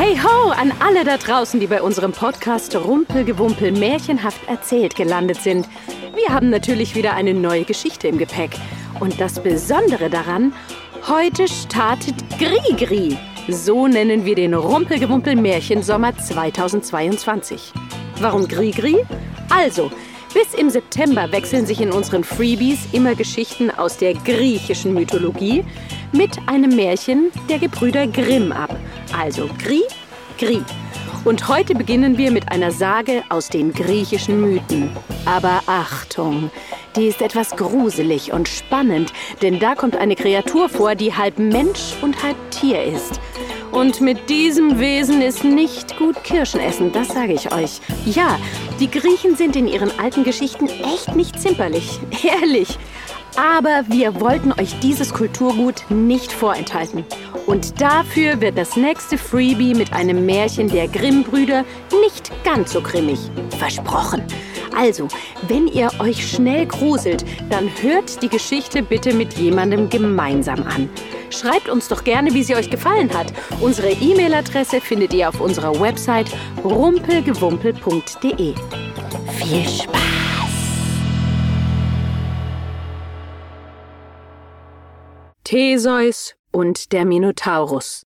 Hey ho an alle da draußen, die bei unserem Podcast Rumpelgewumpel märchenhaft erzählt gelandet sind. Wir haben natürlich wieder eine neue Geschichte im Gepäck. Und das Besondere daran, heute startet Grigri. So nennen wir den Rumpelgewumpel Märchensommer 2022. Warum Grigri? Also, bis im September wechseln sich in unseren Freebies immer Geschichten aus der griechischen Mythologie mit einem Märchen der Gebrüder Grimm ab. Also Gri, Gri. Und heute beginnen wir mit einer Sage aus den griechischen Mythen. Aber Achtung, die ist etwas gruselig und spannend, denn da kommt eine Kreatur vor, die halb Mensch und halb Tier ist. Und mit diesem Wesen ist nicht gut Kirschen essen, das sage ich euch. Ja, die Griechen sind in ihren alten Geschichten echt nicht zimperlich. Ehrlich. Aber wir wollten euch dieses Kulturgut nicht vorenthalten. Und dafür wird das nächste Freebie mit einem Märchen der Grimm-Brüder nicht ganz so grimmig. Versprochen. Also, wenn ihr euch schnell gruselt, dann hört die Geschichte bitte mit jemandem gemeinsam an. Schreibt uns doch gerne, wie sie euch gefallen hat. Unsere E-Mail-Adresse findet ihr auf unserer Website rumpelgewumpel.de. Viel Spaß! Theseus und der Minotaurus.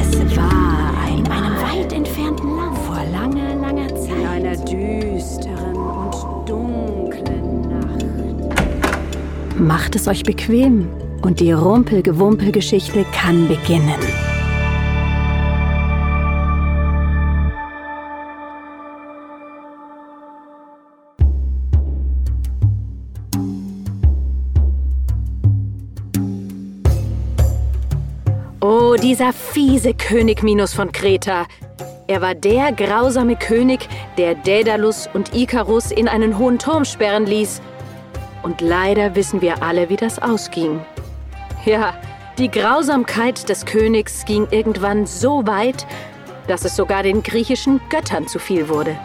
Es war einmal weit entfernten Land vor langer, langer Zeit. In einer düsteren und dunklen Nacht. Macht es euch bequem und die Rumpelgewumpel-Geschichte kann beginnen. Dieser fiese König Minos von Kreta. Er war der grausame König, der Daedalus und Ikarus in einen hohen Turm sperren ließ. Und leider wissen wir alle, wie das ausging. Ja, die Grausamkeit des Königs ging irgendwann so weit, dass es sogar den griechischen Göttern zu viel wurde.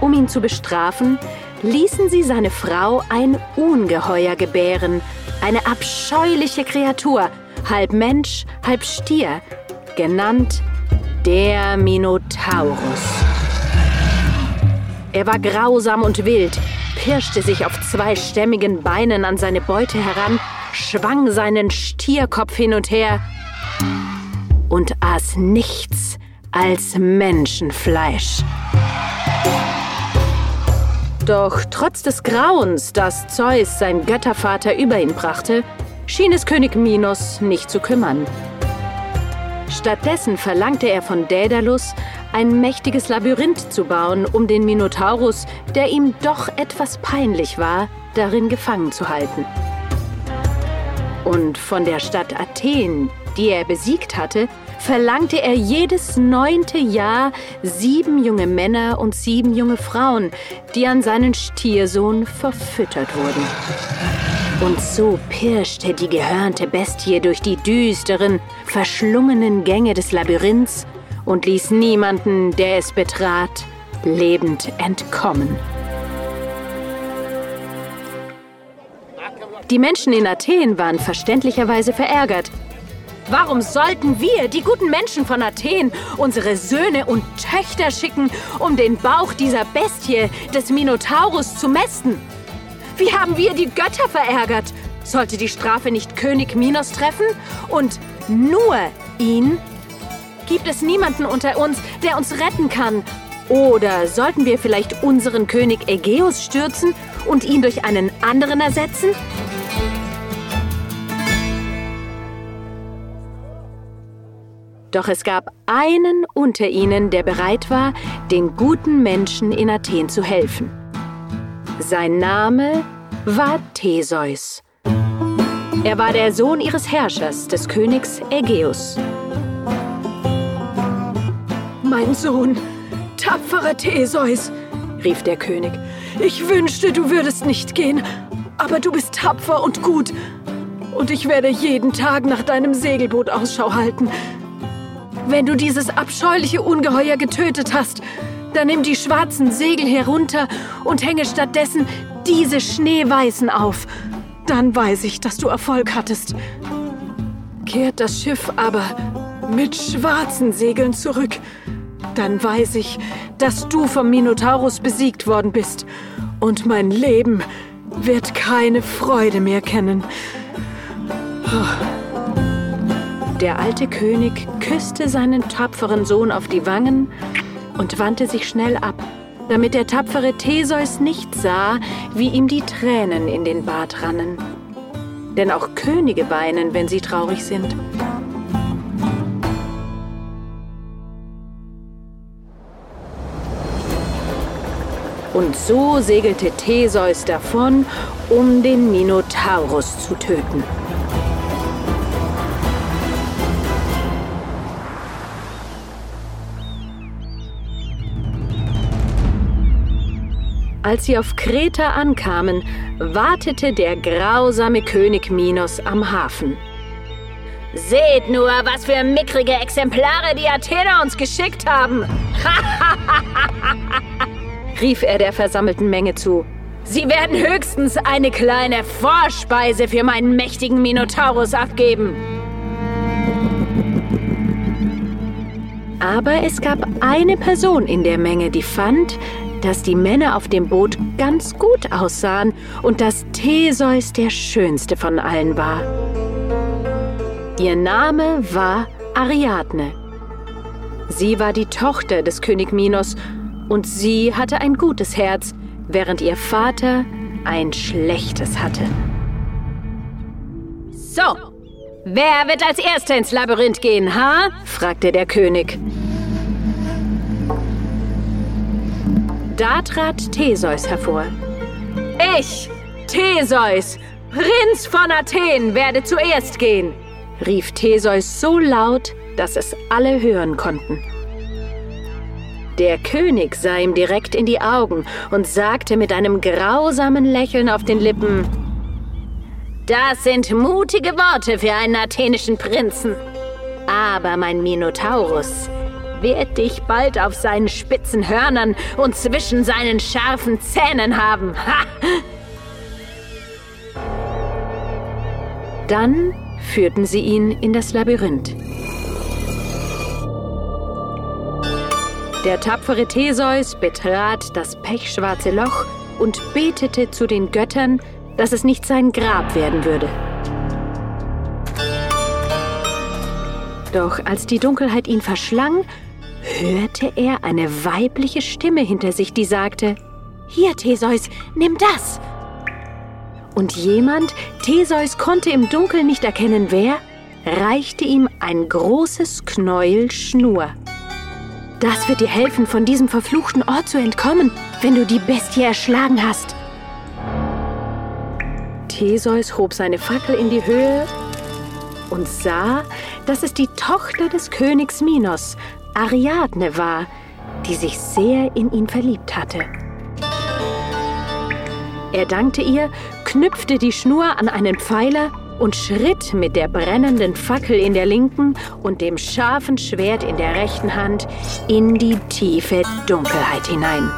Um ihn zu bestrafen, ließen sie seine Frau ein Ungeheuer gebären, eine abscheuliche Kreatur, halb Mensch, halb Stier, genannt der Minotaurus. Er war grausam und wild, pirschte sich auf zweistämmigen Beinen an seine Beute heran, schwang seinen Stierkopf hin und her und aß nichts als Menschenfleisch. Doch trotz des Grauens, das Zeus, sein Göttervater, über ihn brachte, schien es König Minos nicht zu kümmern. Stattdessen verlangte er von Daedalus, ein mächtiges Labyrinth zu bauen, um den Minotaurus, der ihm doch etwas peinlich war, darin gefangen zu halten. Und von der Stadt Athen, die er besiegt hatte, verlangte er jedes neunte Jahr sieben junge Männer und sieben junge Frauen, die an seinen Stiersohn verfüttert wurden. Und so pirschte die gehörnte Bestie durch die düsteren, verschlungenen Gänge des Labyrinths und ließ niemanden, der es betrat, lebend entkommen. Die Menschen in Athen waren verständlicherweise verärgert. Warum sollten wir, die guten Menschen von Athen, unsere Söhne und Töchter schicken, um den Bauch dieser Bestie, des Minotaurus, zu mästen? Wie haben wir die Götter verärgert? Sollte die Strafe nicht König Minos treffen? Und nur ihn? Gibt es niemanden unter uns, der uns retten kann? Oder sollten wir vielleicht unseren König Ägeus stürzen und ihn durch einen anderen ersetzen? Doch es gab einen unter ihnen, der bereit war, den guten Menschen in Athen zu helfen. Sein Name war Theseus. Er war der Sohn ihres Herrschers, des Königs Ägeus. Mein Sohn, tapferer Theseus, rief der König, ich wünschte, du würdest nicht gehen, aber du bist tapfer und gut. Und ich werde jeden Tag nach deinem Segelboot Ausschau halten. Wenn du dieses abscheuliche Ungeheuer getötet hast, dann nimm die schwarzen Segel herunter und hänge stattdessen diese schneeweißen auf. Dann weiß ich, dass du Erfolg hattest. kehrt das Schiff aber mit schwarzen Segeln zurück, dann weiß ich, dass du vom Minotaurus besiegt worden bist und mein Leben wird keine Freude mehr kennen. Der alte König küsste seinen tapferen Sohn auf die Wangen und wandte sich schnell ab, damit der tapfere Theseus nicht sah, wie ihm die Tränen in den Bart rannen. Denn auch Könige weinen, wenn sie traurig sind. Und so segelte Theseus davon, um den Minotaurus zu töten. Als sie auf Kreta ankamen, wartete der grausame König Minos am Hafen. Seht nur, was für mickrige Exemplare die Athener uns geschickt haben! rief er der versammelten Menge zu. Sie werden höchstens eine kleine Vorspeise für meinen mächtigen Minotaurus abgeben. Aber es gab eine Person in der Menge, die fand, dass die Männer auf dem Boot ganz gut aussahen und dass Theseus der schönste von allen war. Ihr Name war Ariadne. Sie war die Tochter des König Minos und sie hatte ein gutes Herz, während ihr Vater ein schlechtes hatte. So, wer wird als Erster ins Labyrinth gehen, ha? fragte der König. Da trat Theseus hervor. Ich, Theseus, Prinz von Athen, werde zuerst gehen, rief Theseus so laut, dass es alle hören konnten. Der König sah ihm direkt in die Augen und sagte mit einem grausamen Lächeln auf den Lippen, Das sind mutige Worte für einen athenischen Prinzen. Aber mein Minotaurus wird dich bald auf seinen spitzen Hörnern und zwischen seinen scharfen Zähnen haben. Ha! Dann führten sie ihn in das Labyrinth. Der tapfere Theseus betrat das pechschwarze Loch und betete zu den Göttern, dass es nicht sein Grab werden würde. Doch als die Dunkelheit ihn verschlang, hörte er eine weibliche Stimme hinter sich, die sagte, Hier, Theseus, nimm das. Und jemand, Theseus konnte im Dunkeln nicht erkennen, wer, reichte ihm ein großes Knäuel Schnur. Das wird dir helfen, von diesem verfluchten Ort zu entkommen, wenn du die Bestie erschlagen hast. Theseus hob seine Fackel in die Höhe und sah, dass es die Tochter des Königs Minos, Ariadne war, die sich sehr in ihn verliebt hatte. Er dankte ihr, knüpfte die Schnur an einen Pfeiler und schritt mit der brennenden Fackel in der linken und dem scharfen Schwert in der rechten Hand in die tiefe Dunkelheit hinein.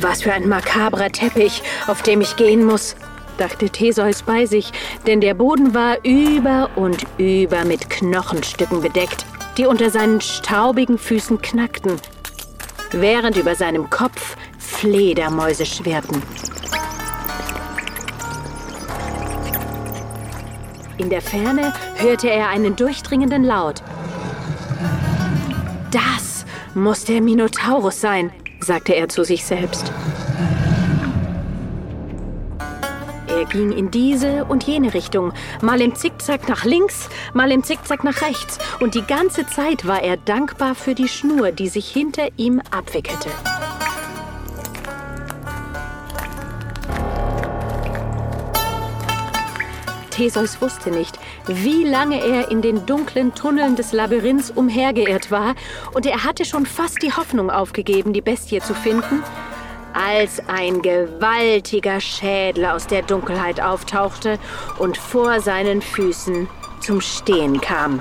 Was für ein makabrer Teppich, auf dem ich gehen muss, dachte Theseus bei sich, denn der Boden war über und über mit Knochenstücken bedeckt, die unter seinen staubigen Füßen knackten, während über seinem Kopf Fledermäuse schwirrten. In der Ferne hörte er einen durchdringenden Laut. Das muss der Minotaurus sein, sagte er zu sich selbst. Ging in diese und jene Richtung, mal im Zickzack nach links, mal im Zickzack nach rechts, und die ganze Zeit war er dankbar für die Schnur, die sich hinter ihm abwickelte. Theseus wusste nicht, wie lange er in den dunklen Tunneln des Labyrinths umhergeirrt war, und er hatte schon fast die Hoffnung aufgegeben, die Bestie zu finden, als ein gewaltiger Schädel aus der Dunkelheit auftauchte und vor seinen Füßen zum Stehen kam.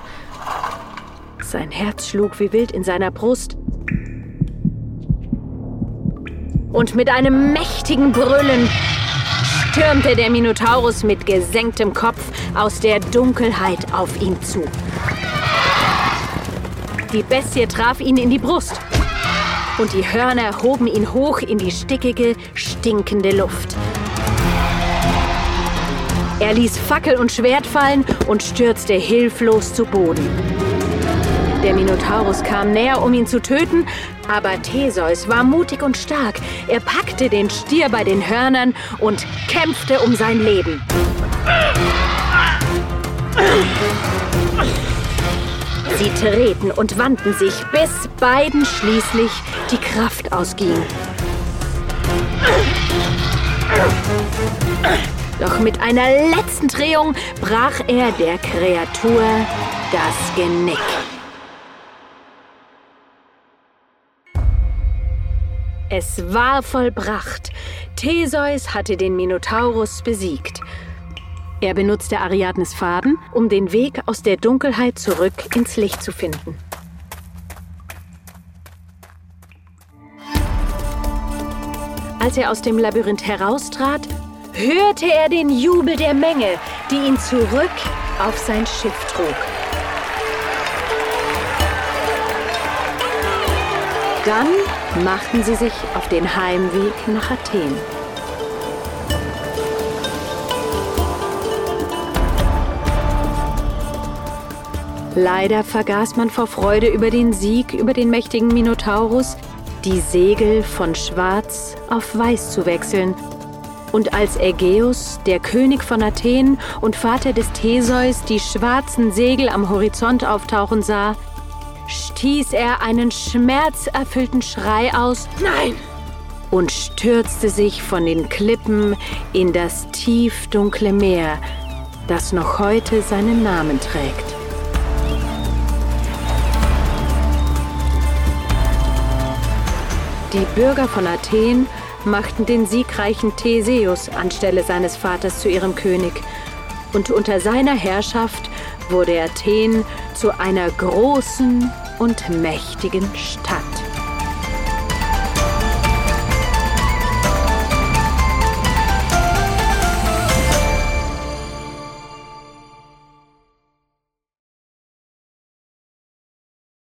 Sein Herz schlug wie wild in seiner Brust. Und mit einem mächtigen Brüllen stürmte der Minotaurus mit gesenktem Kopf aus der Dunkelheit auf ihn zu. Die Bestie traf ihn in die Brust und die Hörner hoben ihn hoch in die stickige, stinkende Luft. Er ließ Fackel und Schwert fallen und stürzte hilflos zu Boden. Der Minotaurus kam näher, um ihn zu töten, aber Theseus war mutig und stark. Er packte den Stier bei den Hörnern und kämpfte um sein Leben. Sie drehten und wandten sich, bis beiden schließlich die Kraft ausging. Doch mit einer letzten Drehung brach er der Kreatur das Genick. Es war vollbracht. Theseus hatte den Minotaurus besiegt. Er benutzte Ariadnes Faden, um den Weg aus der Dunkelheit zurück ins Licht zu finden. Als er aus dem Labyrinth heraustrat, hörte er den Jubel der Menge, die ihn zurück auf sein Schiff trug. Dann machten sie sich auf den Heimweg nach Athen. Leider vergaß man vor Freude über den Sieg über den mächtigen Minotaurus, die Segel von schwarz auf weiß zu wechseln. Und als Ägeus, der König von Athen und Vater des Theseus, die schwarzen Segel am Horizont auftauchen sah, stieß er einen schmerzerfüllten Schrei aus Nein! und stürzte sich von den Klippen in das tiefdunkle Meer, das noch heute seinen Namen trägt. Die Bürger von Athen machten den siegreichen Theseus anstelle seines Vaters zu ihrem König. Und unter seiner Herrschaft wurde Athen zu einer großen und mächtigen Stadt.